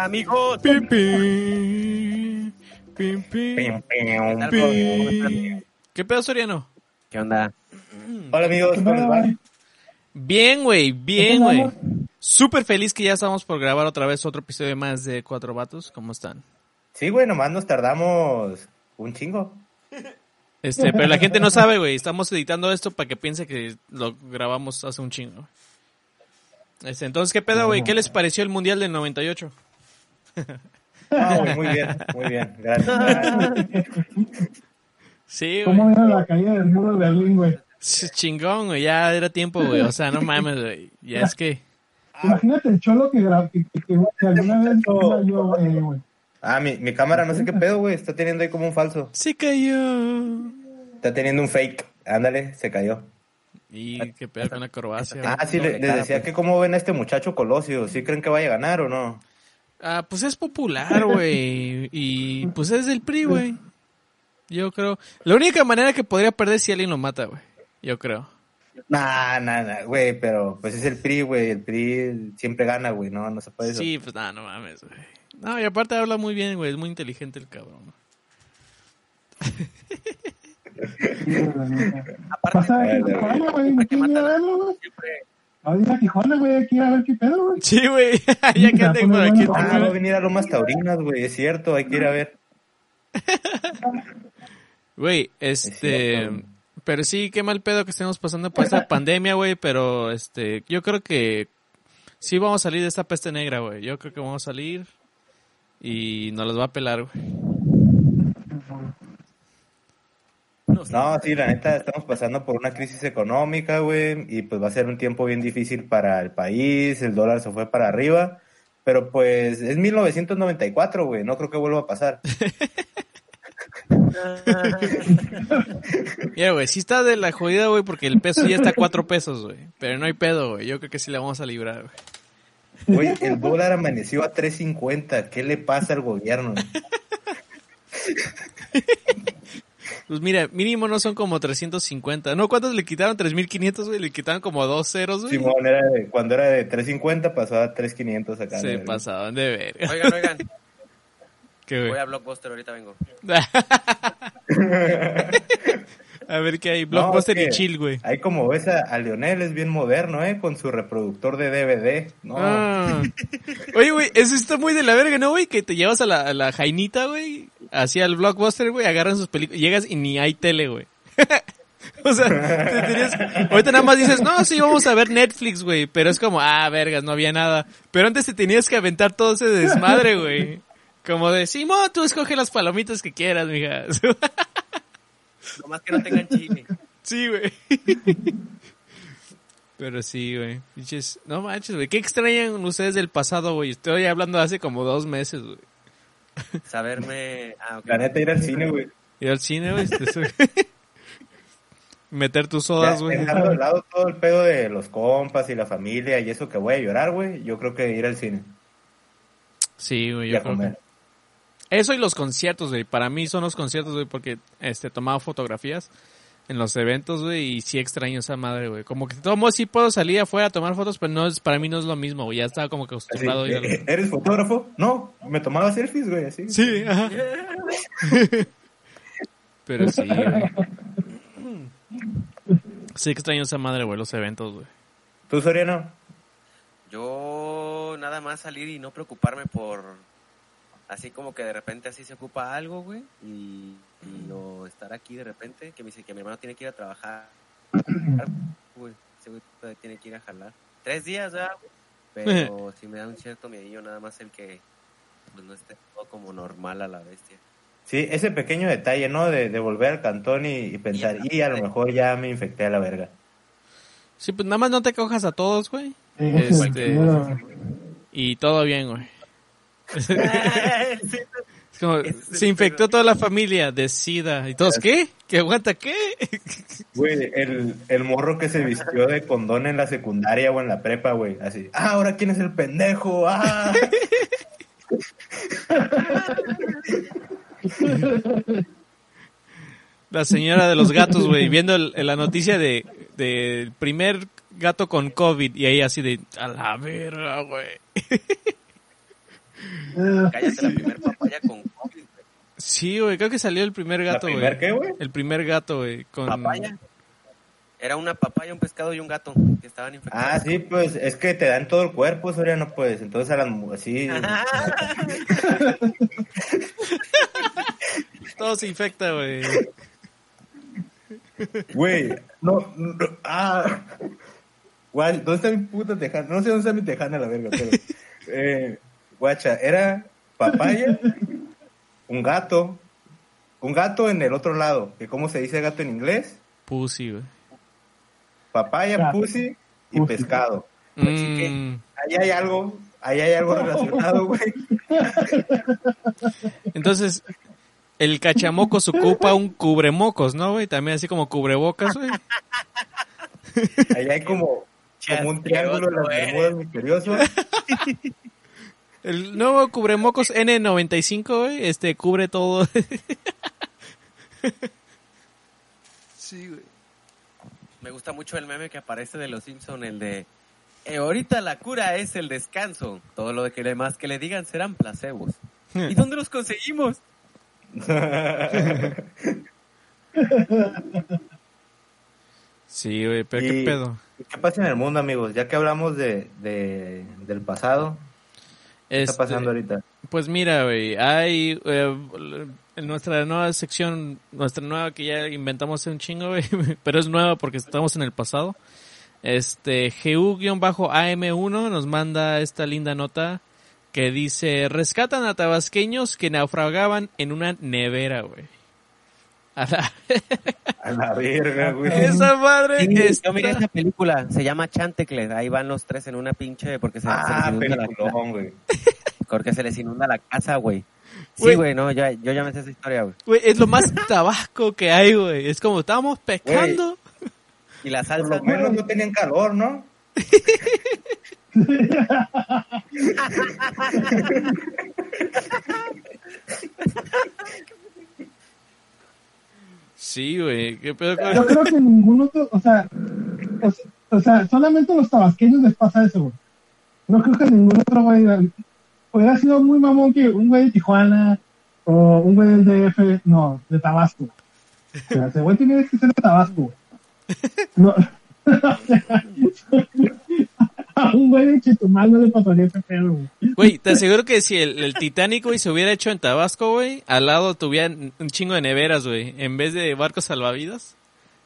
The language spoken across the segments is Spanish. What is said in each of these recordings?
¿Qué tranza, amigos? Pim, pim. Pim, pim. Pim. ¿Qué pedo, Soriano? ¿Qué onda? Hola amigos, ¿cómo les va? Bien, güey, bien, güey. Súper feliz que ya estamos por grabar otra vez otro episodio más de Cuatro Vatos. ¿Cómo están? Sí, güey, nomás nos tardamos un chingo. Este, pero la gente no sabe, güey. Estamos editando esto para que piense que lo grabamos hace un chingo. Este, entonces, ¿qué pedo, güey? ¿Qué les pareció el Mundial del 98? Ah, muy bien, muy bien, gracias. Sí, güey. ¿Cómo era la caída del muro de Berlín, güey? Sí, Chingón, güey. Ya era tiempo, güey. O sea, no mames, güey. Ya es que... Imagínate el cholo que, que, que, que- que alguna vez iba yo, güey, güey. Ah, mi, mi cámara no sé qué pedo, güey, está teniendo ahí como un falso. Se cayó. Está teniendo un fake. Ándale, se cayó. Y qué pedo con la Croacia. Ah, sí, le- les decía que cómo ven a este muchacho Colosio, ¿sí creen que vaya a ganar o no? Ah, pues es popular, güey. Y pues es del PRI, güey. Yo creo. La única manera que podría perder es si alguien lo mata, güey. Yo creo. Nah, nah, nah, güey, pero pues es el PRI, güey, el PRI siempre gana, güey, no, no se puede eso. Sí, pues nada, no mames, güey. No, y aparte habla muy bien, güey. Es muy inteligente el cabrón. Aparte, Pasa que A ir a Tijuana, güey, hay que ir a ver qué pedo, güey. Sí, güey. ya que ande por aquí. Ah, va a venir a Lomas Taurinas, güey, es cierto, hay que ir a ver. Güey, Es este. Pero sí, qué mal pedo que estemos pasando por esta pandemia, güey. Pero este. Yo creo que. Sí, vamos a salir de esta peste negra, güey. Yo creo que vamos a salir. Y nos los va a pelar, güey. No, sí, la neta, estamos pasando por una crisis económica, güey, y pues va a ser un tiempo bien difícil para el país, el dólar se fue para arriba, pero pues es 1994, güey, no creo que vuelva a pasar. Mira, güey, sí está de la jodida, güey, porque el peso ya está a cuatro pesos, güey. Pero no hay pedo, güey. Yo creo que sí la vamos a librar, güey. Güey, el dólar amaneció a 3.50, ¿qué le pasa al gobierno? Pues mira, mínimo no son como 350. No, ¿cuántos le quitaron? 3500, güey. Le quitaron como dos ceros, güey. Simón, era de- cuando era de 3.50 pasó a 3.500 acá. Se pasaban de ver. Oigan, oigan, ¿Qué, voy a Blockbuster, ahorita vengo. A ver qué hay. Blockbuster No, es y chill, güey. Ahí como ves a, a Lionel, es bien moderno, ¿eh? Con su reproductor de DVD. No, Ah. Oye, güey, eso está muy de la verga, ¿no, güey? Que te llevas a la, a la Jainita, güey, hacia el Blockbuster, güey, agarran sus películas, llegas y ni hay tele, güey. o sea, te tenías... ahorita nada más dices, no, sí, vamos a ver Netflix, güey, pero es como, ah, vergas, no había nada. Pero antes te tenías que aventar todo ese desmadre, güey. Como de, Simón, tú escoge las palomitas que quieras, mija. Nomás que no tengan chile. sí, güey. Pero sí, güey. No manches, güey. ¿Qué extrañan ustedes del pasado, güey? Estoy hablando de hace como dos meses, güey. Saberme. Ah, ok. La neta, ir al cine, güey. Ir al cine, güey. este, Meter tus sodas, güey. Dejando de lado todo el pedo de los compas y la familia y eso que voy a llorar, güey. Yo creo que ir al cine Sí, güey. y Yo a creo que... comer. Eso y los conciertos, güey. Para mí son los conciertos, güey, porque este tomaba fotografías en los eventos, güey, y sí extraño esa madre, güey. Como que tomo, sí puedo salir afuera a tomar fotos, pero no es, para mí no es lo mismo, güey. Ya estaba como que Así, acostumbrado a ir "Eh, ¿Eres fotógrafo? No, me tomaba selfies, güey, así. Sí, ajá. Pero sí, güey. Sí extraño esa madre, güey, los eventos, güey. ¿Tú, Soriano? Yo nada más salir y no preocuparme por. Así como que de repente así se ocupa algo, güey. Y, y o estar aquí de repente, que me dice que mi hermano tiene que ir a trabajar. Güey, ese güey todavía tiene que ir a jalar. Tres días, ya, Pero sí me da un cierto miedillo nada más el que pues, no esté todo como normal a la bestia. Sí, ese pequeño detalle, ¿no? De, de volver al cantón y, y pensar, y a lo mejor ya me infecté a la verga. Sí, pues nada más no te cojas a todos, güey. Este-. Y todo bien, güey. Sí, Es como, se infectó toda la familia de SIDA. ¿Y todos qué? ¿Que aguanta qué? Güey, el, el morro que se vistió de condón en la secundaria o en la prepa, güey, así. Ah, ahora quién es el pendejo, ah. La señora de los gatos, güey, viendo el- la noticia de del primer gato con COVID y ahí así de, a la verga, güey. Cállate la primer papaya con COVID, güey. Sí, güey, creo que salió el primer ¿La gato, güey. primer qué, güey? El primer gato, güey, con... ¿Papaya? Era una papaya, un pescado y un gato que estaban infectados. Ah, sí, pues es que te dan todo el cuerpo, Soriano, pues. Entonces a las. Todo se infecta, güey. Güey, no, no, ah. Guay, ¿dónde está mi puta tejana? No sé dónde está mi tejana, la verga, pero. Eh, Guacha, era papaya, un gato, un gato en el otro lado, que cómo se dice gato en inglés. Pussy. Papaya, pussy y pescado. Mm. Así que mm. ahí hay algo, ahí hay algo relacionado, güey. Entonces, el cachamocos ocupa un cubremocos, ¿no, güey? También así como cubrebocas, güey. Ahí hay como, como un triángulo en las Bermudas misterioso. El nuevo cubrebocas N95, wey, este cubre todo. sí, güey. Me gusta mucho el meme que aparece de los Simpson, el de eh, ahorita la cura es el descanso. Todo lo que demás que le digan serán placebos. ¿Y dónde los conseguimos? Sí, güey, pero qué pedo. ¿Qué pasa en el mundo, amigos? Ya que hablamos de del pasado, ¿qué está Este, pasando ahorita? Pues mira, güey, hay eh, en nuestra nueva sección, nuestra nueva que ya inventamos hace un chingo, güey, pero es nueva porque estamos en el pasado. Este, GU-AM1 nos manda esta linda nota que dice, rescatan a tabasqueños que naufragaban en una nevera, güey. A la- A la verga, güey. esa madre Sí, está- yo miré esa película, se llama Chantecles. Ahí van los tres en una pinche porque se, se Ah, les inunda la, peliculón, güey. porque se les inunda la casa, güey. Sí, güey, no, ya, yo ya me sé esa historia, güey. Güey, es lo más tabasco que hay, güey. Es como estábamos pescando. Y la Por salsa, lo menos no tenían calor, ¿no? Sí, güey. ¿Qué pedo con- Yo creo que ningún otro, o sea, o, sea- o sea, solamente los tabasqueños les pasa eso, güey. No creo que ningún otro güey, hubiera sido muy mamón que un güey de Tijuana o un güey del DF, no, de Tabasco. O sea, ese güey tiene que ser de Tabasco, güey. No, o sea, a un güey de Chetumal no le pasaría ese pedo, güey. Güey, te aseguro que si el, el Titanic, güey, se hubiera hecho en Tabasco, güey, al lado tuvieran un chingo de neveras, güey, en vez de barcos salvavidas.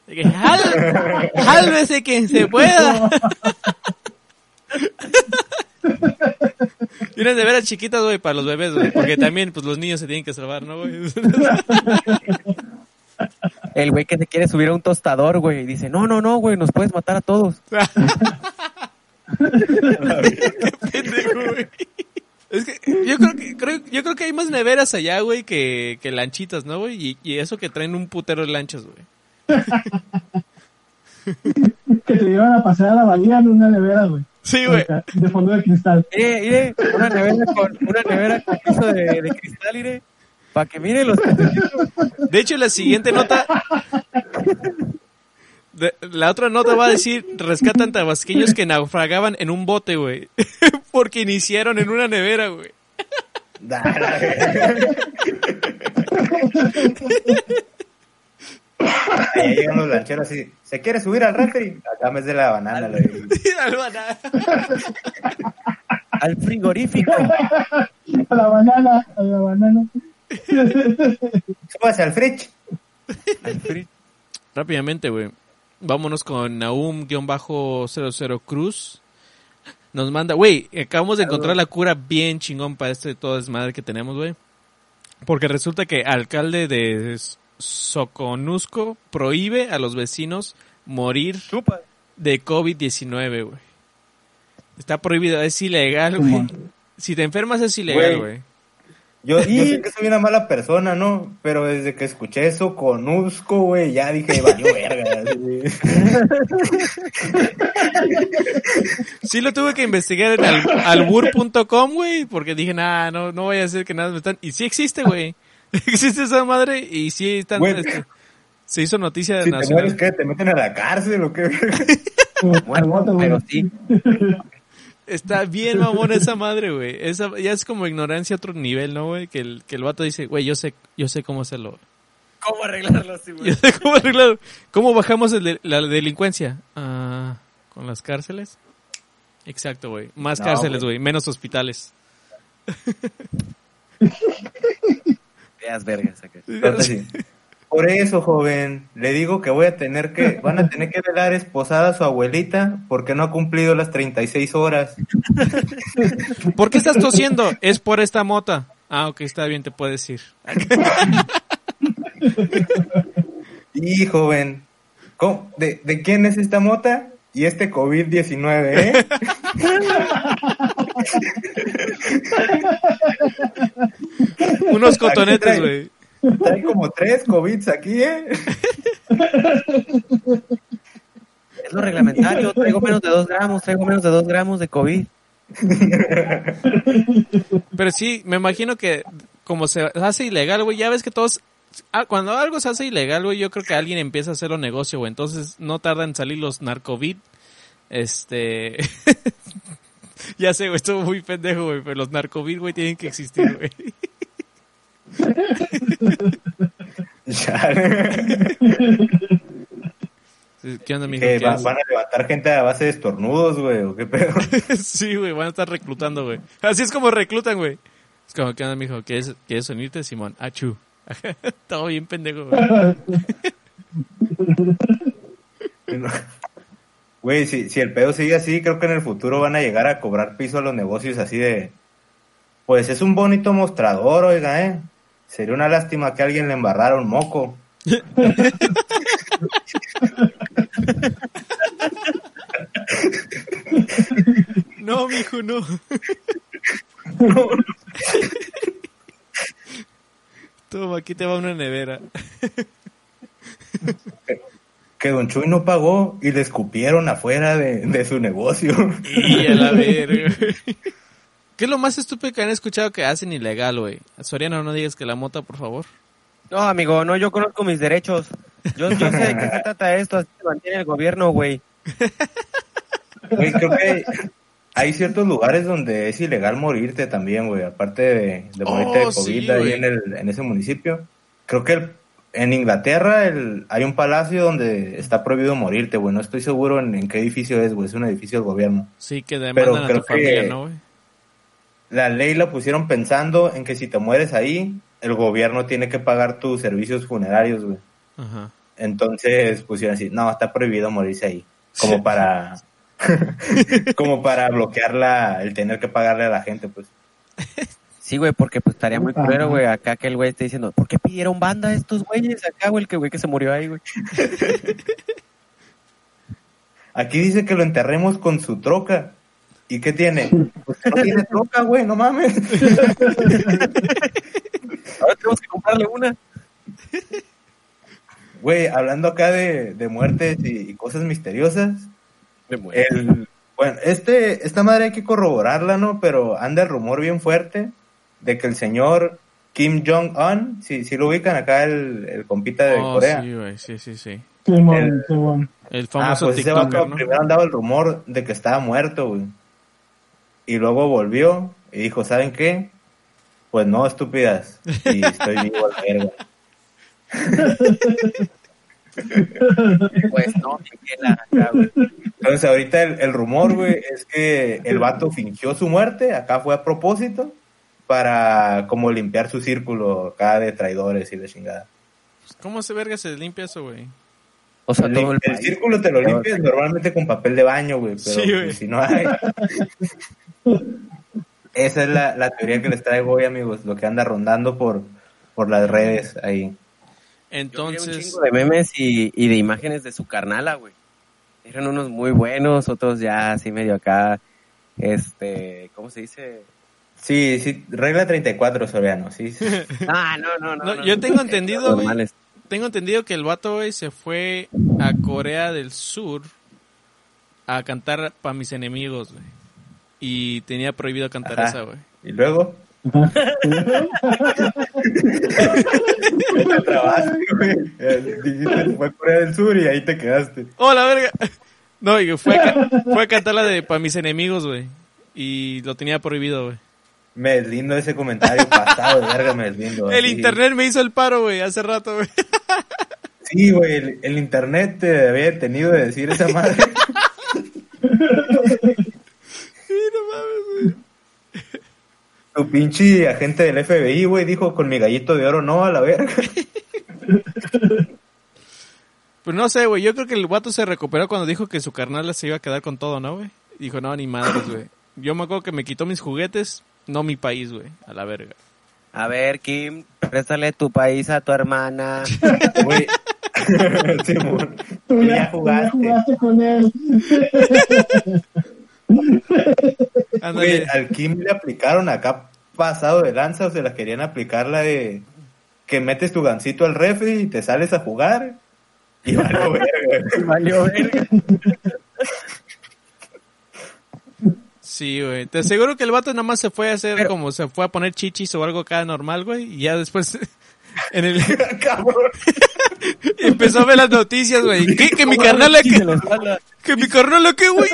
De que, "Jal- jálvese quien se pueda. Y unas neveras chiquitas, güey, para los bebés, güey, porque también, pues, los niños se tienen que salvar, ¿no, güey? El güey que se quiere subir a un tostador, güey, y dice, no, no, no, güey, nos puedes matar a todos. Pendejo, güey. Es que yo creo que creo, yo creo que hay más neveras allá, güey, que, que lanchitas, ¿no, güey? Y, y eso que traen un putero de lanchas, güey. Que te llevan a pasear a la bahía en una nevera, güey. Sí, güey. De fondo de cristal. Mire, mire, una nevera con, una nevera con piso de, de cristal, mire, para que miren los. De hecho, la siguiente nota. De- la otra nota va a decir: rescatan tabasqueños que naufragaban en un bote, güey. Porque iniciaron en una nevera, güey. Ahí llegan los lancheros así. ¿Se quiere subir al refri? Acá me es de la banana. Albana. Al frigorífico. A la banana, a la banana. Súbase al fridge. Al fri- Rápidamente, güey. Vámonos con Naum-00 Cruz. Nos manda, güey, acabamos de encontrar la cura bien chingón para este todo desmadre que tenemos, güey. Porque resulta que alcalde de Soconusco prohíbe a los vecinos morir de COVID-19, güey. Está prohibido, es ilegal, güey. Si te enfermas es ilegal, Güey. Yo, yo sé que soy una mala persona, ¿no? Pero desde que escuché eso con Usco, güey, ya dije, valió verga. así. Sí lo tuve que investigar en al- albur.com, güey, porque dije, nah, no, no voy a hacer que nada me están... Y sí existe, güey. existe esa madre y sí están... Güey. este, se hizo noticia Si te nacional. mueres, ¿qué? ¿Te meten a la cárcel o qué? Bueno, güey. pero sí. Está bien mamón esa madre, güey. Esa, ya es como ignorancia a otro nivel, ¿no, güey? Que el, que el vato dice, güey, yo sé, yo sé cómo hacerlo. ¿Cómo arreglarlo así, güey? Yo sé cómo arreglarlo. ¿Cómo bajamos el de- la delincuencia? Ah, ¿Con las cárceles? Exacto, güey. Más No, cárceles, güey. güey. Menos hospitales. Veas vergas acá. Por eso, joven, le digo que voy a tener que, van a tener que velar esposada a su abuelita porque no ha cumplido las 36 horas. ¿Por qué estás tosiendo? Es por esta mota. Ah, ok, está bien, te puedes ir. Y, joven, ¿cómo- de, de quién es esta mota? Y este COVID-19, ¿eh? Unos cotonetes, güey. Trae como tres COVIDs aquí, ¿eh? Es lo reglamentario. Traigo menos de dos gramos. Traigo menos de dos gramos de COVID. Pero sí, me imagino que como se hace ilegal, güey, ya ves que todos... ah, cuando algo se hace ilegal, güey, yo creo que alguien empieza a hacerlo negocio, güey. Entonces no tarda en salir los narcovid. Este... ya sé, güey, estuvo muy pendejo, güey, pero los narcovid, güey, tienen que existir, güey. ¿Qué onda, mijo? Que ¿Qué va- haces? van a levantar gente a base de estornudos, güey, o qué pedo. sí, güey, van a estar reclutando, güey. Así es como reclutan, güey. Es como, ¿qué onda, mijo? ¿Quieres, ¿quieres unirte, Simón? Achú. Estaba bien pendejo, güey. Güey, si, si el pedo sigue así, creo que en el futuro van a llegar a cobrar piso a los negocios así de... Pues es un bonito mostrador, oiga, ¿eh? Sería una lástima que alguien le embarrara un moco. No, mijo, no. Toma, aquí te va una nevera. Que Don Chuy no pagó y le escupieron afuera de, de su negocio. Y a la verga. ¿Qué es lo más estúpido que han escuchado que hacen ilegal, güey? Soriano, no digas que la mota, por favor. No, amigo, no, yo conozco mis derechos. Yo, yo sé de qué se trata esto. Así se mantiene el gobierno, güey. Güey, creo que hay ciertos lugares donde es ilegal morirte también, güey. Aparte de, de morirte Oh, de COVID sí, ahí en, el, en ese municipio. Creo que el- en Inglaterra el, hay un palacio donde está prohibido morirte, güey. No estoy seguro en, en qué edificio es, güey. Es un edificio del gobierno. Sí, que demandan a creo tu familia, que- ¿no, güey? La ley la pusieron pensando en que si te mueres ahí, el gobierno tiene que pagar tus servicios funerarios, güey. Ajá. Entonces pusieron así, no, está prohibido morirse ahí. Como para, como para bloquear la, el tener que pagarle a la gente, pues. Sí, güey, porque pues estaría muy culero, güey, acá que el güey esté diciendo, ¿por qué pidieron banda estos güeyes acá, güey, el que güey que se murió ahí, güey? Aquí dice que lo enterremos con su troca. ¿Y qué tiene? Pues que no tiene troca, güey, no mames. Ahora tenemos que comprarle una. Güey, hablando acá de, de muertes y, y cosas misteriosas, muero. el, bueno, este, esta madre hay que corroborarla, ¿no? Pero anda el rumor bien fuerte de que el señor Kim Jong-un, si, si lo ubican acá el, el compita de Oh, Corea. sí, güey, sí, sí, sí. El-. El Ah, famoso pues ese vato TikToker, ¿no? primero andaba el rumor de que estaba muerto, güey. Y luego volvió y dijo, ¿saben qué? Pues no, estúpidas. Y estoy vivo a la verga. Pues no. Entonces ahorita el, el rumor, güey, es que el vato fingió su muerte, acá fue a propósito, para como limpiar su círculo acá de traidores y de chingada. ¿Cómo se verga se limpia eso, güey? O sea, El, todo el el círculo te lo limpias normalmente con papel de baño, güey, pero Sí, güey. pues, si no hay... Esa es la, la teoría que les traigo hoy, amigos, lo que anda rondando por, por las redes ahí. Yo vi un Entonces, chingo de memes y, y de imágenes de su carnala, güey. Eran unos muy buenos, otros ya así medio acá, este, ¿cómo se dice? Sí, sí, regla 34, Soriano, sí. sí. Ah, no, no, no. No, no, yo no. tengo entendido, güey. Tengo entendido que el vato, güey, se fue a Corea del Sur a cantar pa' mis enemigos, güey. Y tenía prohibido cantar Ajá. esa, güey. Y luego... Ajá. trabaste, güey. Eh, Dijiste, fue a Corea del Sur y ahí te quedaste. ¡Oh, la verga! No, y fue a, fue a cantar la de pa' mis enemigos, güey. Y lo tenía prohibido, güey. Me deslindo ese comentario pasado de verga, me deslindo. El internet me hizo el paro, güey, hace rato, güey. Sí, güey, el, el internet te había detenido de decir esa madre. Tu pinche agente del FBI, güey, dijo con mi gallito de oro no a la verga. Pues no sé, güey, yo creo que el guato se recuperó cuando dijo que su carnal se iba a quedar con todo, ¿no, güey? Dijo, no, ni madres, güey. Yo me acuerdo que me quitó mis juguetes, no mi país, güey, a la verga. A ver, Kim, préstale tu país a tu hermana. Güey. Simón, Tú ya, tú jugaste con él. Ándale. al Kim le aplicaron acá pasado de lanza, o se la querían aplicar la de que metes tu gancito al refri y te sales a jugar. Y valió verga. Valió verga. Sí, güey. Te aseguro que el vato nada más se fue a hacer como se fue a poner chichis o algo acá normal, güey. Y ya después en el empezó a ver las noticias, güey. ¿Qué? Que mi carnal que, que mi carnal que, güey.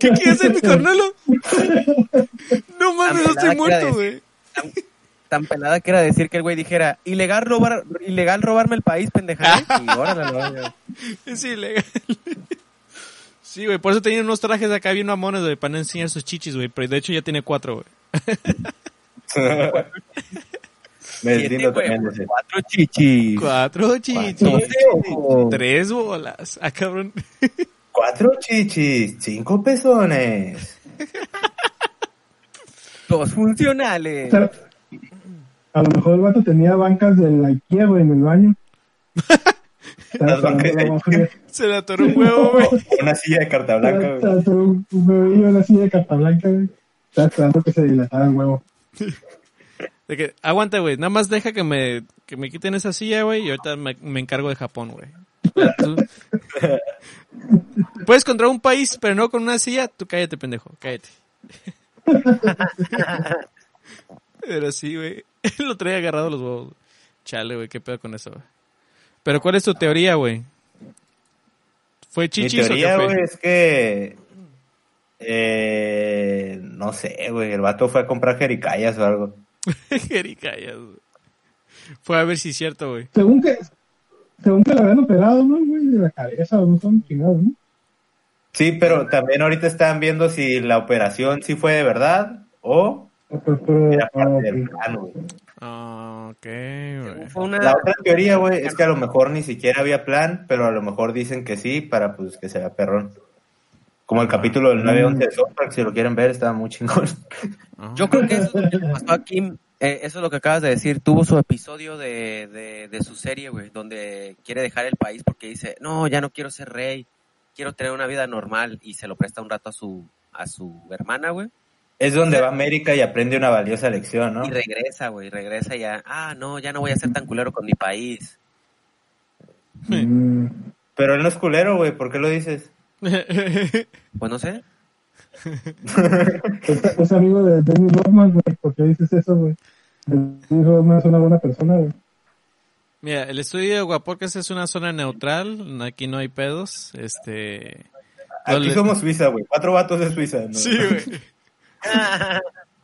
¿Qué quiere hacer mi carnal? No mames, no estoy muerto, güey. Tan, tan pelada que era decir que el güey dijera, ilegal robar, ilegal robarme el país, pendeja. Y órale, la verga. Es ilegal. Sí, güey, por eso tenía unos trajes acá bien mamones, güey, para no enseñar sus chichis, güey. Pero de hecho ya tiene cuatro, güey. Me Siete deslindo también cuatro chichis. Cuatro chichis. Cuatro. Tres bolas. Ah, cabrón. Cuatro chichis, cinco pezones. Dos O funcionales. sea, a lo mejor el vato tenía bancas de la IKEA, güey, en el baño. Las bancas de. Se le atoró un huevo, güey. Una silla de carta blanca. güey. Estaba todo un un en la silla de carta blanca, güey. Estaba esperando que se dilatara el huevo. De que, aguanta, güey. Nada más deja que me, que me quiten esa silla, güey. Y ahorita me, me encargo de Japón, güey. Puedes contra un país, pero no con una silla. Tú cállate, pendejo. Cállate. Pero sí, güey. Lo traía agarrado los huevos. Chale, güey. ¿Qué pedo con eso, güey? Pero ¿cuál es tu teoría, güey? ¿Fue Mi chichis teoría, o qué güey, es que. Eh, no sé, güey. El vato fue a comprar jericayas o algo. Jericayas, güey. Fue a ver si es cierto, güey. Según que, según que le habían operado, ¿no, güey? De la cabeza, no son chingados, ¿no? Sí, pero también ahorita están viendo si la operación sí fue de verdad o O, pero- era parte ah, del ok. plan, güey. Ah, ok, güey. Fue una... La otra teoría, güey, es que a lo mejor ni siquiera había plan, pero a lo mejor dicen que sí para pues que sea perrón. Como el capítulo del 911 de South si lo quieren ver, estaba muy chingón. Ah. Yo creo que eso es lo que le pasó a Kim. Eh, eso es lo que acabas de decir. Tuvo su episodio de, de, de su serie, güey, donde quiere dejar el país porque dice, no, ya no quiero ser rey, quiero tener una vida normal y se lo presta un rato a su, a su hermana, güey. Es donde va América y aprende una valiosa lección, ¿no? Y regresa, güey, regresa ya. Ah, no, ya no voy a ser tan culero con mi país. Mm, Pero él no es culero, güey, ¿por qué lo dices? Pues no sé. Es, es amigo de Dennis Rodman, güey. ¿Por qué dices eso, güey? Dennis Rodman es una buena persona, güey. Mira, el estudio de Guaporcas es una zona neutral, aquí no hay pedos, este... Aquí somos Suiza, güey. Cuatro vatos de Suiza. ¿no? Sí, güey.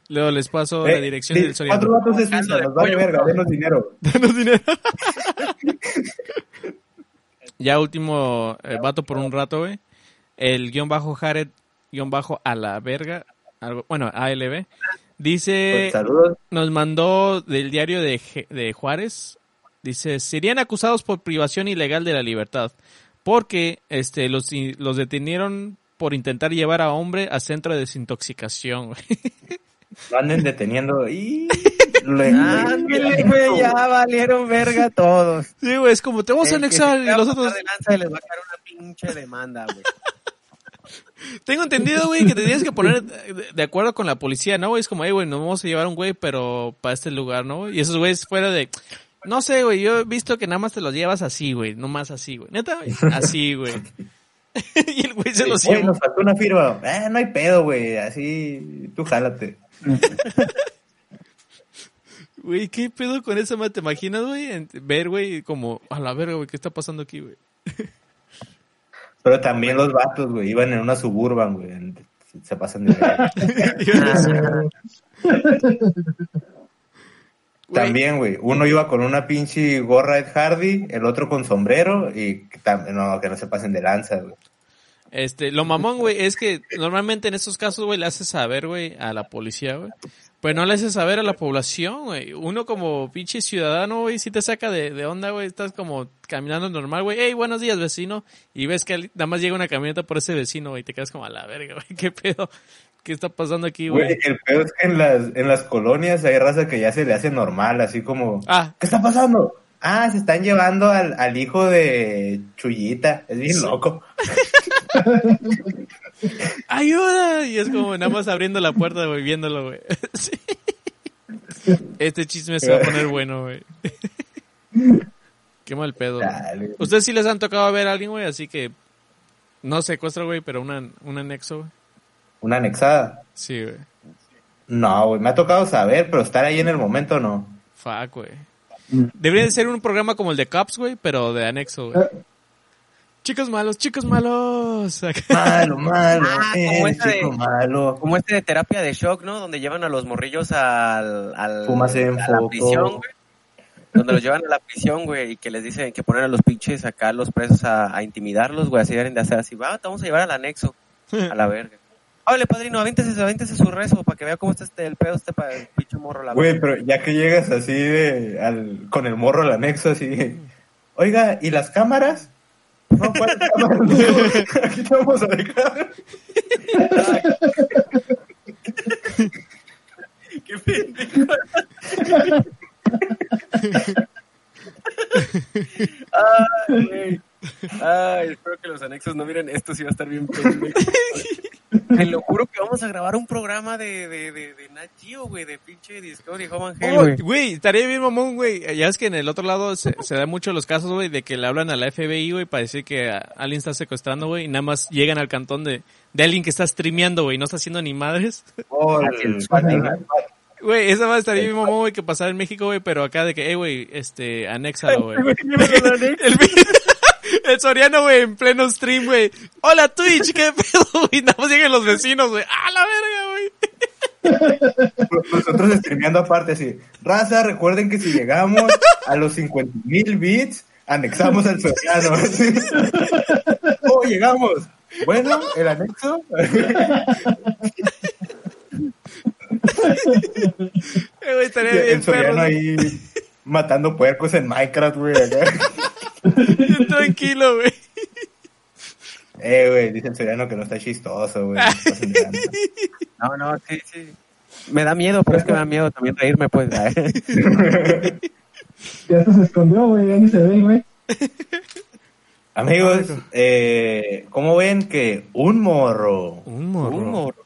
Luego les paso Eh, la dirección sí, del Soriano. Cuatro vatos de Suiza, nos vale verga, denos dinero. Danos dinero. ya último eh, vato por un rato, güey. El guion bajo Jared, guion bajo a la verga, algo, bueno, ALB, dice, Pues, nos mandó del diario de, de Juárez, dice, serían acusados por privación ilegal de la libertad, porque este los, los detenieron por intentar llevar a hombre a centro de desintoxicación, güey. No anden deteniendo. Y... Le- Ándale, güey, ya valieron verga todos. Sí, güey, es como, te vamos a anexar y los otros... de lanza y les va a caer una pinche demanda, güey. Tengo entendido, güey, que te tienes que poner de, acuerdo con la policía, ¿no, güey? Es como, hey, güey, nos vamos a llevar a un güey, pero para este lugar, ¿no? Y esos güeyes fuera de... No sé, güey, yo he visto que nada más te los llevas así, güey, no más así, güey. Neta, güey, así, güey. y el güey se los Oye, lleva. nos faltó una firma. Eh, no hay pedo, güey. Así, tú jálate. Güey, ¿qué pedo con esa madre? ¿Te imaginas, güey? Ver, güey, como, a la verga, güey, ¿qué está pasando aquí, güey? Pero también los vatos, güey, iban en una suburban, güey. se pasan de. También, güey, uno iba con una pinche gorra Ed Hardy, el otro con sombrero y no, que no se pasen de lanza, güey. Este, lo mamón, güey, es que normalmente en estos casos, güey, le haces saber, güey, a la policía, güey. Pues no le haces saber a la población, güey. Uno como pinche ciudadano, güey, si te saca de, de onda, güey. Estás como caminando normal, güey. Hey, buenos días, vecino. Y ves que nada más llega una camioneta por ese vecino, güey. Y te quedas como a la verga, güey. ¿Qué pedo? ¿Qué está pasando aquí, Güey, el peor es que en las, en las colonias hay raza que ya se le hace normal, así como, Ah, ¿qué está pasando? Ah, se están llevando al, al hijo de Chuyita, es bien loco. ¡ayuda! Y es como nada más abriendo la puerta, güey, viéndolo, güey. Sí. Este chisme se va a poner bueno, güey. Qué mal pedo. güey. Ustedes sí les han tocado ver a alguien, güey, así que no secuestro, güey, pero una, un anexo, güey. Una anexada. Sí, güey. No, güey, me ha tocado saber, pero estar ahí en el momento no. Fuck, güey. Debería de ser un programa como el de Cops, güey, pero de anexo, güey. Chicos malos, chicos malos. Malo, malo, Ah, eh, como chico de- malo. Como este de terapia de shock, ¿no? Donde llevan a los morrillos al, al Fumas en a la prisión, güey. Donde los llevan a la prisión, güey, y que les dicen que ponen a los pinches acá, los presos a, a intimidarlos, güey, así deben de hacer así, va, te vamos a llevar al anexo, a la verga. Órale, padrino, avéntese, avéntese su rezo para que vea cómo está este, el pedo este para el pinche morro, la Güey, pero ya que llegas así de, al, con el morro al anexo, así de, oiga, ¿y las cámaras? No, ¿cuáles cámaras? Aquí te vamos a dejar. Qué pendejo. Ay, güey. Ay, espero que los anexos no miren esto, si va a estar bien pendejo. Te lo juro que vamos a grabar un programa de, de, de, de Nat Geo, güey, de pinche Discovery Home and Hell, Oh, güey. Güey, estaría bien mamón, güey. Ya es que en el otro lado se, se da mucho los casos, güey, de que le hablan a la FBI, güey, para decir que alguien está secuestrando, güey, y nada más llegan al cantón de, de alguien que está streameando, güey, y no está haciendo ni madres. Oh, Güey, esa va a estar bien mamón, güey, que pasar en México, güey, pero acá de que, eh, güey, este, anéxalo, güey. El, el Soriano, güey, en pleno stream, güey. Hola, Twitch, ¿qué pedo, güey? Nada más llegan los vecinos, güey. ¡Ah, la verga, güey! Nosotros streameando aparte así, raza, recuerden que si llegamos a los 50 mil bits, anexamos al soriano. así. oh, llegamos. Bueno, el anexo. Eh, güey, estaría bien el soriano perro. ahí matando puercos en Minecraft, güey. tranquilo, güey. Eh, güey, dice el soriano que no está chistoso, güey. no. No, sí, sí. Me da miedo, pero es que me da miedo también reírme, pues. Ya se escondió, güey, ya ni se ve, güey. Amigos, eh, ¿cómo ven que un morro, Un morro. Un morro.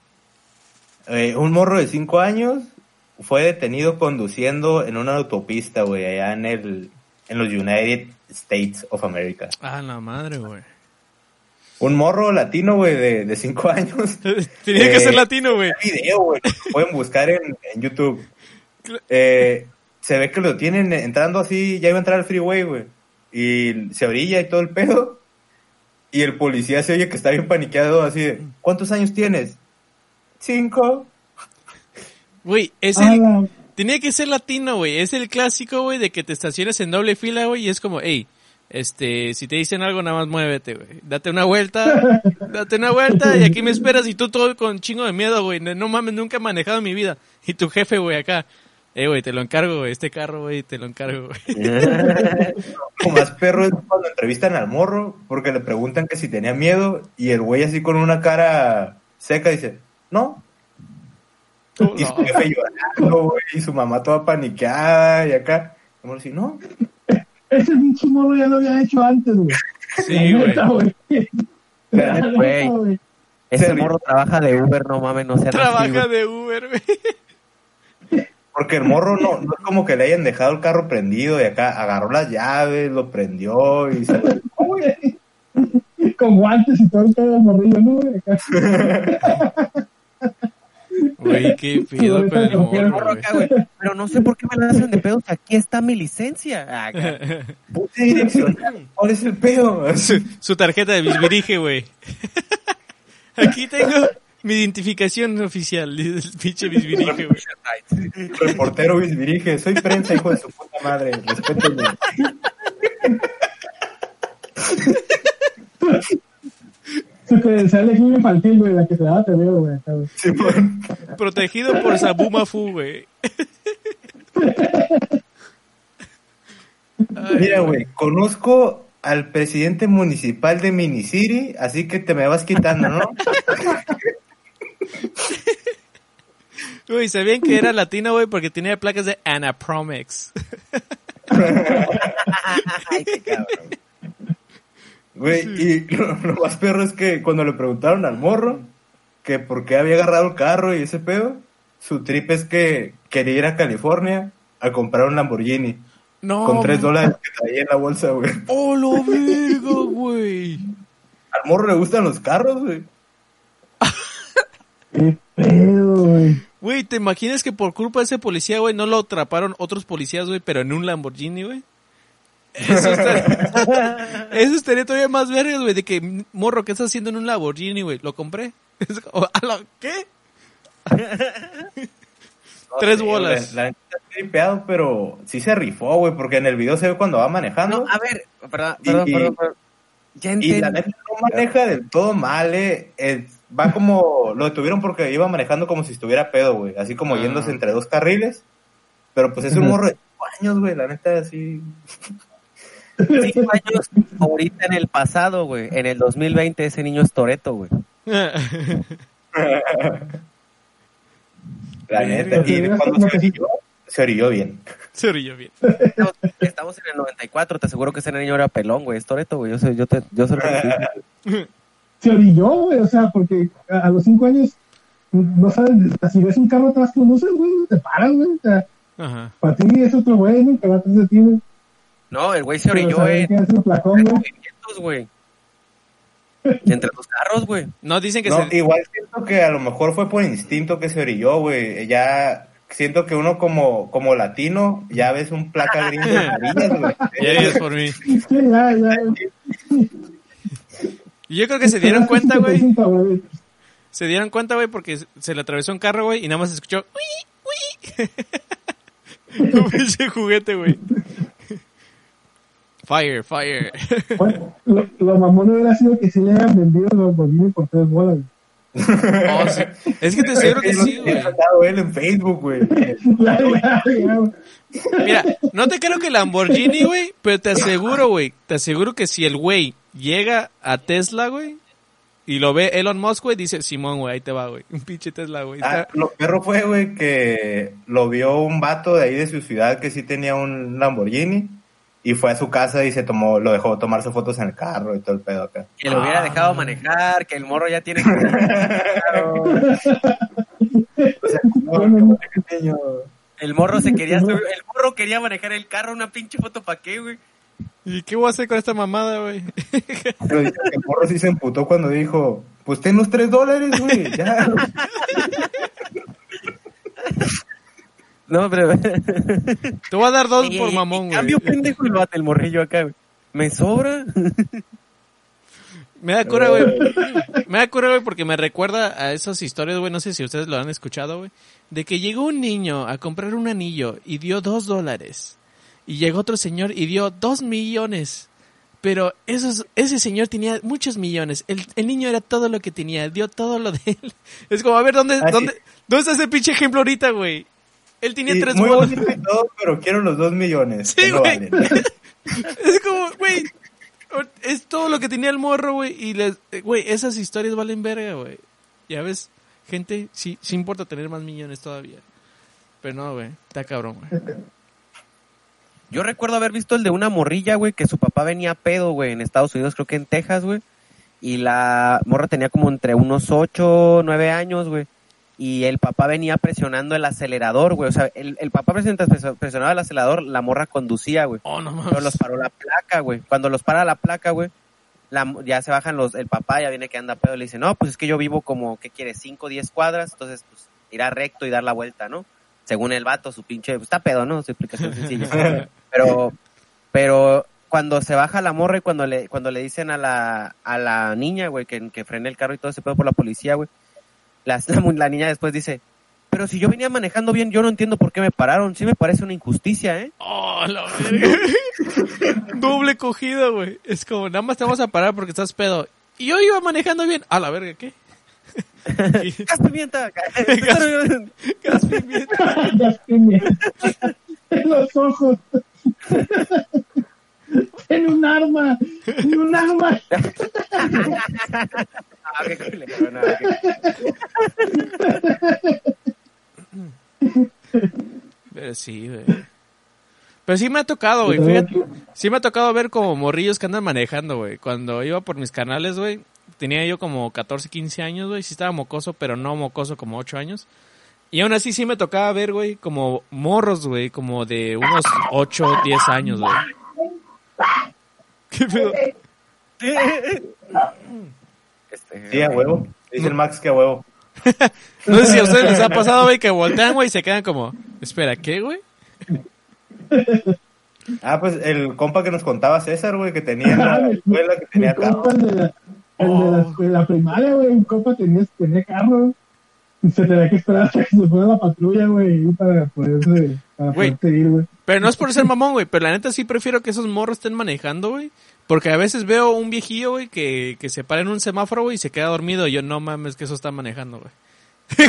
eh, un morro de 5 años fue detenido conduciendo en una autopista, güey, allá en el, en los United States of America. Ah, la madre, güey. Un morro latino, güey, de, de 5 años. Tenía que Eh, ser latino, güey. video, güey. Pueden buscar en, en YouTube. Eh, se ve que lo tienen entrando así, ya iba a entrar al freeway, güey. Y se orilla y todo el pedo. Y el policía se oye que está bien paniqueado, así de, ¿cuántos años tienes? Cinco. Güey, es Ah, Tenía que ser latino, güey. Es el clásico, güey, de que te estaciones en doble fila, güey, y es como, hey, este, si te dicen algo, nada más muévete, güey. Date una vuelta, date una vuelta, y aquí me esperas, y tú todo con chingo de miedo, güey. No, no mames, nunca he manejado en mi vida. Y tu jefe, güey, acá. Eh, güey, te lo encargo, güey. Este carro, güey, te lo encargo, güey. Lo más perro es cuando entrevistan al morro, porque le preguntan que si tenía miedo, y el güey así con una cara seca dice, no. Y su No. jefe llorando, güey, y su mamá toda paniqueada, y acá. El morro así, no. Ese pinche morro ya lo había hecho antes, güey. Sí, güey. Ese Se- morro trabaja de Uber, no mames, no sea Trabaja de Uber, güey. Porque el morro no, no es como que le hayan dejado el carro prendido y acá agarró las llaves, lo prendió y se Con guantes y todo el pedo morrillo, ¿no, güey? Qué pedo con el morro. Pero no sé por qué me la hacen de pedos. Aquí está mi licencia. Ah, puse direccional. ¿Cuál es el pedo? Su, su tarjeta de bisbirige, güey. Aquí tengo Mi identificación oficial, el pinche bisbirige, güey. Reportero bisbirige, soy prensa, hijo de su puta madre, respétenme. Su credencial es muy infantil, güey, la que te da te veo, güey. Protegido por Sabuma Fu, güey. Mira, güey, conozco al presidente municipal de Minicity, así que te me vas quitando, ¿no? Güey, ¿sabían que era latino, güey? Porque tenía placas de Anapromex. Ay, qué cabrón. Güey, y lo, lo más perro es que cuando le preguntaron al morro que por qué había agarrado el carro y ese pedo, su trip es que quería ir a California a comprar un Lamborghini No. con tres dólares que traía en la bolsa, güey. ¡Oh, lo verga, güey! Al morro le gustan los carros, güey. Qué pedo, güey. Güey, ¿te imaginas que por culpa de ese policía, güey, no lo atraparon otros policías, güey, pero en un Lamborghini, güey? Eso estaría, eso estaría todavía más vergas, güey, de que, morro, ¿qué estás haciendo en un Lamborghini, güey? Lo compré. Es como, ¿a la- ¿Qué? No Tres bolas. La neta está tripeado, pero sí se rifó, güey, porque en el video se ve cuando va manejando. No, a ver, perdón, perdón, Y- perdón, perdón. Ya Y la neta no maneja del todo mal, eh. Eh, Va como, lo detuvieron porque iba manejando como si estuviera pedo, güey. Así como Ah. yéndose entre dos carriles. Pero pues es un morro de cinco años, güey. La neta, así. Cinco años ahorita en el pasado, güey. En el 2020 ese niño es Toreto, güey. La neta. Y cuando se orilló, se orilló bien. Se orilló bien. Estamos, estamos en el 94, te aseguro que ese niño era pelón, güey. Es Toreto, güey. Yo sé, yo te, yo sí. Se orilló, güey, o sea, porque a, a los cinco años, no sabes, si ves un carro atrás que no sé, güey, te paras, güey. O sea, Ajá. para ti es otro güey, ¿no? Que va atrás de ti, güey. No, el güey se orilló en güey. Entre los carros, güey. No, dicen que No, se... igual siento que a lo mejor fue por instinto que se orilló, güey. Ya siento que uno como, como latino, ya ves un placa gringo de amarillas, güey. Ya por mí. Ya, ya. Y yo creo que se dieron cuenta, güey. 55, güey. Se dieron cuenta, güey, porque se le atravesó un carro, güey, y nada más se escuchó... "Uy, uy". Un pinche juguete, güey. Fire, fire. Bueno, lo, lo mamón hubiera sido que sí le hayan vendido los Lamborghini por tres bolas, güey. Oh, sí. Es que te aseguro que sí, güey. él en Facebook. Mira, no te creo que Lamborghini, güey, pero te aseguro, güey, te aseguro que si el güey llega a Tesla, güey, y lo ve Elon Musk, güey, dice, Simón, güey, ahí te va, güey. Un pinche Tesla, güey. Ah, lo perro fue, güey, que lo vio un vato de ahí de su ciudad que sí tenía un Lamborghini y fue a su casa y se tomó, lo dejó tomarse fotos en el carro y todo el pedo acá. Que lo hubiera dejado manejar, que el morro ya tiene que... O sea, no, no, pequeño. El morro se quería subir, el morro quería manejar el carro, una pinche foto pa' qué, güey. ¿Y qué voy a hacer con esta mamada, güey? Pero dice que el morro sí se emputó cuando dijo, pues ten los tres dólares, güey, ya. No, pero... Te voy a dar dos por mamón, güey. Cambio pendejo el bate, el morrillo acá, güey. ¿Me sobra? Me da cura, güey. Me da cura, güey, porque me recuerda a esas historias, güey, no sé si ustedes lo han escuchado, güey, de que llegó un niño a comprar un anillo y dio dos dólares. Y llegó otro señor y dio dos millones. Pero esos, ese señor tenía muchos millones. El, el niño era todo lo que tenía, dio todo lo de él. Es como, a ver, ¿dónde, dónde, ¿dónde está ese pinche ejemplo ahorita, güey? Él tenía Y tres muy bolas. todo, pero quiero los dos millones. Sí, no güey. valen. Es como, güey, es todo lo que tenía el morro, güey, y les, eh, güey, esas historias valen verga, güey. Ya ves, gente, sí, sí importa tener más millones todavía. Pero no, güey, está cabrón, güey. Yo recuerdo haber visto el de una morrilla, güey, que su papá venía a pedo, güey, en Estados Unidos, creo que en Texas, güey. Y la morra tenía como entre unos 8, 9 años, güey. Y el papá venía presionando el acelerador, güey. O sea, el, el papá mientras presionaba el acelerador, la morra conducía, güey. Oh, no Pero los paró la placa, güey. Cuando los para la placa, güey, la- ya se bajan los, el papá ya viene que anda pedo. Le dice, no, pues es que yo vivo como, ¿qué quieres? 5, 10 cuadras. Entonces, pues, irá recto y dar la vuelta, ¿no? Según el vato, su pinche, pues, está pedo, ¿no? Su explicación sencilla. pero, pero cuando se baja la morra y cuando le, cuando le dicen a la, a la niña, güey, que, que frene el carro y todo ese pedo por la policía, güey, la, la, la niña después dice, pero si yo venía manejando bien, yo no entiendo por qué me pararon. Sí me parece una injusticia, ¿eh? Oh, la verga. Doble cogida, güey. Es como, nada más te vamos a parar porque estás pedo. Y yo iba manejando bien. A la verga, ¿qué? ¡Gas pimienta! Gas- Gas pimienta. Gas pimienta. En los ojos. Tiene un arma. Tiene un arma. Ah, qué culero, no, qué- Pero sí, güey. Pero sí me ha tocado, güey. Fíjate, sí me ha tocado ver como morrillos que andan manejando, güey. Cuando iba por mis canales, güey, tenía yo como 14, 15 años, güey. Sí estaba mocoso, pero no mocoso como 8 años. Y aún así sí me tocaba ver, güey, como morros, güey, como de unos 8, 10 años, güey. ¿Qué pedo? Este, Sí, a huevo. Dice el Max que a huevo. No sé si a ustedes les ha pasado, güey, que voltean, güey, y se quedan como, espera, ¿qué, güey? Ah, pues el compa que nos contaba César, güey, que tenía en la escuela, que tenía carro. el de la, el de la, escuela primaria, güey, un compa tenía, tenía carro. Se tenía que esperar hasta que se fuera la patrulla, güey, para poderse, para Güey. poderse ir, güey. Pero no es por ser mamón, güey, pero la neta sí prefiero que esos morros estén manejando, güey. Porque a veces veo un viejillo, güey, que, que se para en un semáforo, güey, y se queda dormido. Y yo, no mames, que eso está manejando, güey.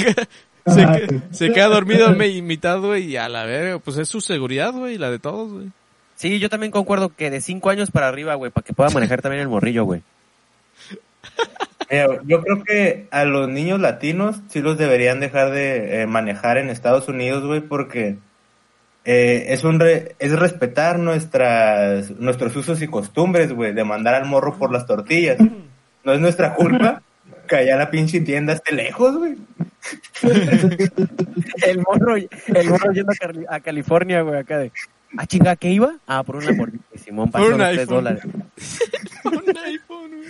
se, Ah, que- sí. se queda dormido mi- mitad, güey, y a la verga, pues es su seguridad, güey, y la de todos, güey. Sí, yo también concuerdo que de 5 años para arriba, güey, para que pueda manejar también el morrillo, güey. Mira, yo creo que a los niños latinos sí los deberían dejar de eh, manejar en Estados Unidos, güey, porque eh, es un re- es respetar nuestras nuestros usos y costumbres, güey, de mandar al morro por las tortillas. No es nuestra culpa que allá la pinche tienda esté lejos, güey. El morro, el morro yendo a, Cali- a California, güey, acá de... Ah, chinga, ¿qué iba? Ah, por una Simón, Por pasó un los 3 iPhone. dólares. Un iPhone, güey.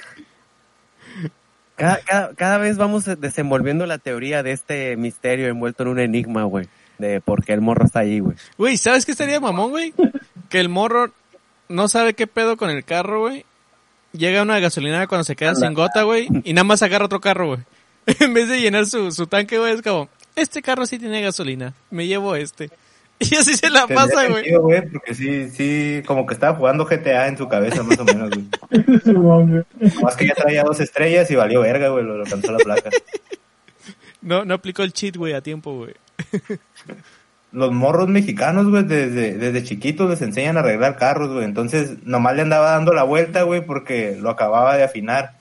Cada, cada, cada vez vamos desenvolviendo la teoría de este misterio envuelto en un enigma, güey. De por qué el morro está ahí, güey. Güey, ¿sabes qué estaría mamón, güey? Que el morro no sabe qué pedo con el carro, güey. Llega a una gasolinera cuando se queda sin gota, güey, y nada más agarra otro carro, güey. en vez de llenar su, su tanque, güey, es como, este carro sí tiene gasolina, me llevo este. Y así se la Tendría pasa, güey. sentido, güey, porque sí, sí, como que estaba jugando GTA en su cabeza, más o menos, güey. Más que ya traía dos estrellas y valió verga, güey, lo, lo alcanzó la placa. No, no aplicó el cheat, güey, a tiempo, güey. Los morros mexicanos, güey, desde, desde chiquitos les enseñan a arreglar carros, güey. Entonces, nomás le andaba dando la vuelta, güey, porque lo acababa de afinar.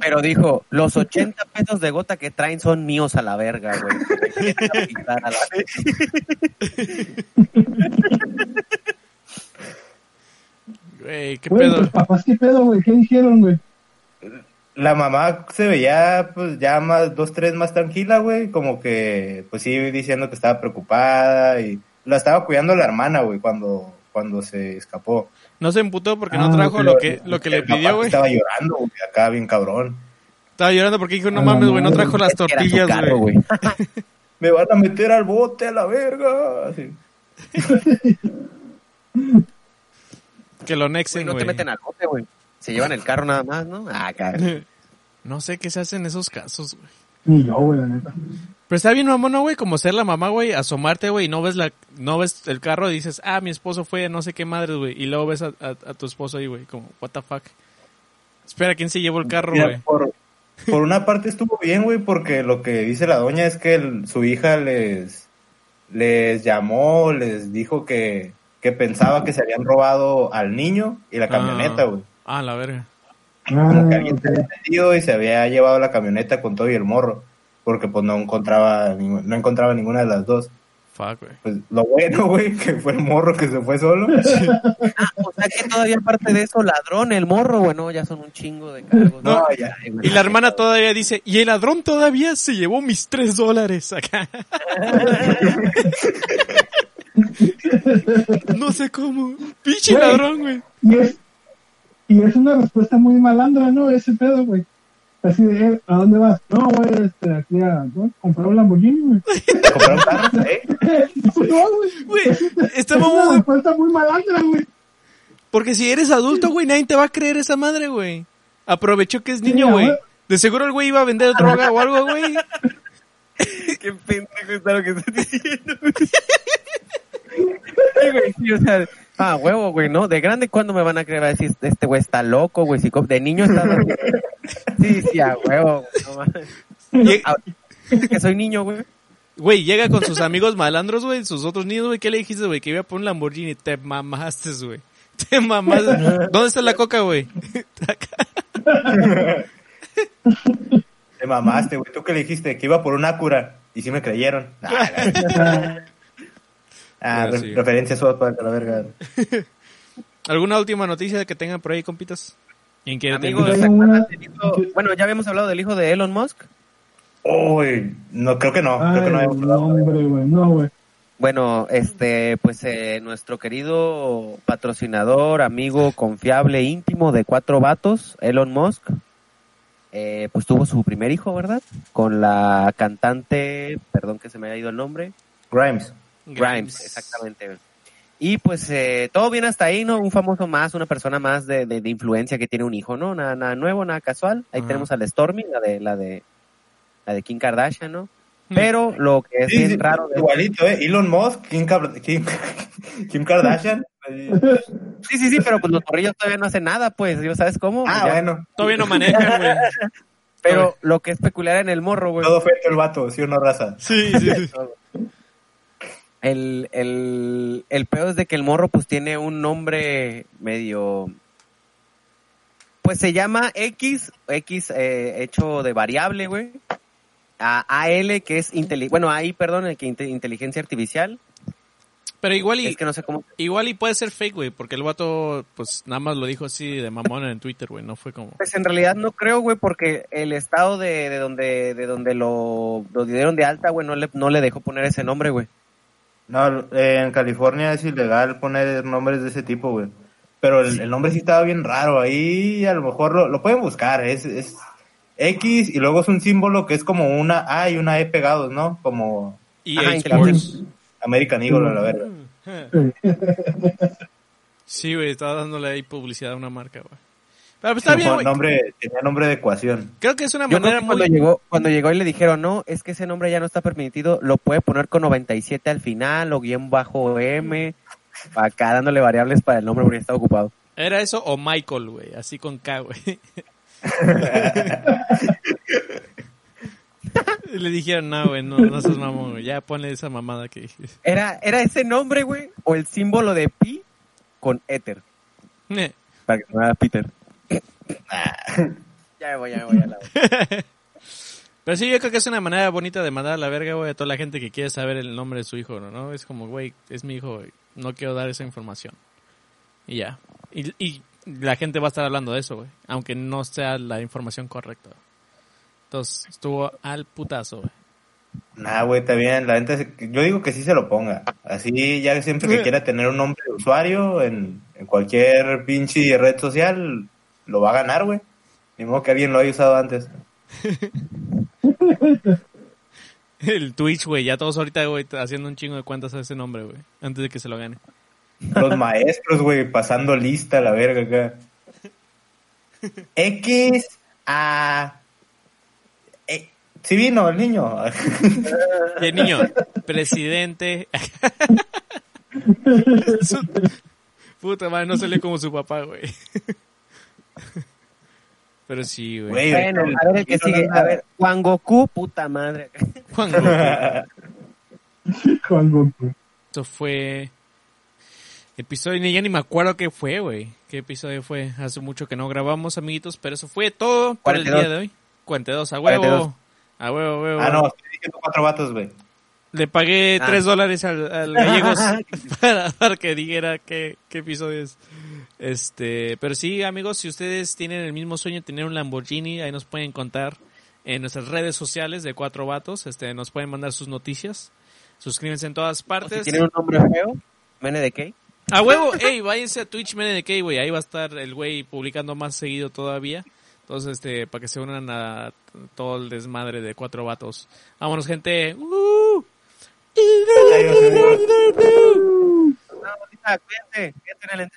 Pero dijo, los 80 pesos de gota que traen son míos a la verga, güey. Güey, qué Güey, pedo. tus papás, ¿qué pedo, güey? ¿Qué dijeron, güey? La mamá se veía, pues, ya más, dos, tres más tranquila, güey. Como que, pues, sí, diciendo que estaba preocupada y la estaba cuidando la hermana, güey, cuando, cuando se escapó. No se emputó porque no Ah, trajo Pero lo que, lo que le pidió, güey. Estaba llorando, güey, acá bien cabrón. Estaba llorando porque dijo, no Ah, mames, güey, no trajo las tortillas, güey. Me van a meter al bote a la verga. Así. Que lo Güey, nexen, no te güey. meten al bote, güey. Se llevan el carro nada más, ¿no? Ah, cabrón. No sé qué se hace en esos casos, güey. Ni yo, güey, la neta. Pero está bien mamón, ¿no, güey? Como ser la mamá, güey, asomarte, güey, y no ves la, no ves el carro y dices, ah, mi esposo fue a no sé qué madres, güey. Y luego ves a, a- a tu esposo ahí, güey, como, what the fuck. Espera, ¿quién se llevó el carro, güey? por, por una parte estuvo bien, güey, porque lo que dice la doña es que el- su hija les, les llamó, les dijo que, que pensaba que se habían robado al niño y la camioneta, Ah. güey. Ah, la verga. Como que Ah, alguien se había metido y se había llevado la camioneta con todo y el morro, porque pues no encontraba, no encontraba ninguna de las dos. Fuck, güey. Pues lo bueno, güey, que fue el morro que se fue solo. O sea que todavía aparte de eso, ladrón, el morro, bueno, ya son un chingo de cargos. No, ya. Ay, güey. Y la hermana todavía dice, y el ladrón todavía se llevó mis tres dólares acá. no sé cómo. Pinche Güey. ladrón, güey. Y es, y es una respuesta muy malandra, ¿no? Ese pedo, güey. Así de, eh, ¿a dónde vas? No, güey, este, aquí a ¿no? comprar un Lamborghini, güey. Compraron carros, ¿eh? No, güey. Respuesta muy malandra, güey. Porque si eres adulto, güey, nadie te va a creer esa madre, güey. Aprovechó que es niño, güey. güey. De seguro el güey iba a vender droga o algo, güey. Qué pendejo está lo que estás diciendo, güey. Sí, güey, sí, o sea, ah, huevo, güey, ¿no? De grande, ¿cuándo me van a creer? Va a decir, este güey está loco, güey, psicó- De niño está... Sí, sí, a huevo, güey, no que soy niño, güey. Güey, llega con sus amigos malandros, güey, sus otros niños, güey. ¿Qué le dijiste, güey? Que iba por un Lamborghini. Te mamaste, güey. Te mamaste. ¿Dónde está la coca, güey? Te mamaste, güey. ¿Tú qué le dijiste? Que iba por una cura. Y sí me creyeron. Ah, ah, Pero re- sí. referencia suave para la verga. ¿Alguna última noticia que tengan por ahí, compitas? ¿En qué Amigos, invito? ¿se Tengo acuerdan una- del hijo- Bueno, ya habíamos hablado del hijo de Elon Musk. Uy, no, creo que no. creo que no habíamos no, hablado. hombre, güey, no, güey. Bueno, este, pues eh, nuestro querido patrocinador, amigo confiable, íntimo de cuatro vatos, Elon Musk, eh, pues tuvo su primer hijo, ¿verdad? Con la cantante, perdón que se me haya ido el nombre, Grimes. Grimes, exactamente. Y pues eh, todo bien hasta ahí, ¿no? Un famoso más, una persona más de, de, de influencia que tiene un hijo, ¿no? Nada, nada nuevo, nada casual. Ahí tenemos a la Stormy, la de, la de, la de Kim Kardashian, ¿no? Pero lo que es Sí, bien sí, raro de Igualito, ¿eh? Elon Musk, Kim, Kim, Kim Kardashian. Sí, sí, sí, pero pues los morrillos todavía no hacen nada, pues, ¿yo ¿sabes cómo? ah, Ya. bueno. Todavía no manejan, güey. Pero lo que es peculiar en el morro, güey. Todo feto el vato, ¿sí o no, raza? Sí, sí, sí. El, el, el peor es de que el morro pues tiene un nombre medio... Pues se llama X, X eh, hecho de variable, güey. A AL, que es inteli bueno, ahí, perdón, el que inte- inteligencia artificial. Pero igual y, Es que no sé cómo... igual y puede ser fake, güey, porque el vato, pues, nada más lo dijo así de mamón en Twitter, güey, no fue como... Pues en realidad no creo, güey, porque el estado de, de donde de donde lo, lo dieron de alta, güey, no le, no le dejó poner ese nombre, güey. No, eh, en California es ilegal poner nombres de ese tipo, güey. Pero el, el nombre sí estaba bien raro. Ahí a lo mejor lo, lo pueden buscar. Es, es X y luego es un símbolo que es como una A y una E pegados, ¿no? Como Y Ajá, Sports. American Eagle, a la verga. Sí, güey, estaba dándole ahí publicidad a una marca, güey. Pero pues está bien, Como güey. nombre, tenía nombre de ecuación. Creo que es una Yo creo manera que cuando muy... llegó, cuando llegó y le dijeron, no, es que ese nombre ya no está permitido, lo puede poner con 97 al final o guion bajo M, acá dándole variables para el nombre porque está ocupado. Era eso o Michael, güey, así con K, güey. Le dijeron, no, güey, no, no seas mamón, güey. Ya ponle esa mamada que dije. Era, era ese nombre, güey, o el símbolo de pi con éter, para que se llamara Peter. Ya me voy, ya me voy a la Pero sí, yo creo que es una manera bonita de mandar a la verga, güey, a toda la gente que quiere saber el nombre de su hijo, ¿no? ¿no? Es como, güey, es mi hijo, no quiero dar esa información. Y ya. Y, y la gente va a estar hablando de eso, güey, aunque no sea la información correcta. Entonces, estuvo al putazo, güey. Nah, güey, está bien. La gente, se- yo digo que sí se lo ponga. Así, ya siempre que quiera tener un nombre de usuario en, en cualquier pinche red social, lo va a ganar, güey. Ni modo que alguien lo haya usado antes. El Twitch, güey, ya todos ahorita, güey, haciendo un chingo de cuentas a ese nombre, güey, antes de que se lo gane. Los maestros, güey, pasando lista, la verga acá. X a... Eh, sí vino el niño. El niño, presidente. Puta madre, no salió como su papá, güey. Pero sí, güey. Bueno, a ver el que sigue, a ver, Juan Goku, puta madre. Juan Goku. Juan Goku. Esto fue episodio, ya ni me acuerdo qué fue, güey. ¿Qué episodio fue? Hace mucho que no grabamos, amiguitos, pero eso fue todo por el 42. día de hoy. 42, a huevo. 42. A huevo, a huevo. ah, no, estoy diciendo cuatro vatos, güey. Le pagué Ah. 3 dólares al, al gallegos para, para que dijera qué, qué episodio es. Este, pero sí, amigos, si ustedes tienen el mismo sueño de tener un Lamborghini, ahí nos pueden contar en nuestras redes sociales de Cuatro Vatos. Este, nos pueden mandar sus noticias. Suscríbanse en todas si partes. tienen un nombre feo, Mene de qué? A huevo, ey, váyanse a Twitch MNDK, güey. Ahí va a estar el güey publicando más seguido todavía. Entonces, este, para que se unan a todo el desmadre de cuatro vatos. Vámonos, gente. ¡Uh! No, cuídense, cuídense en el-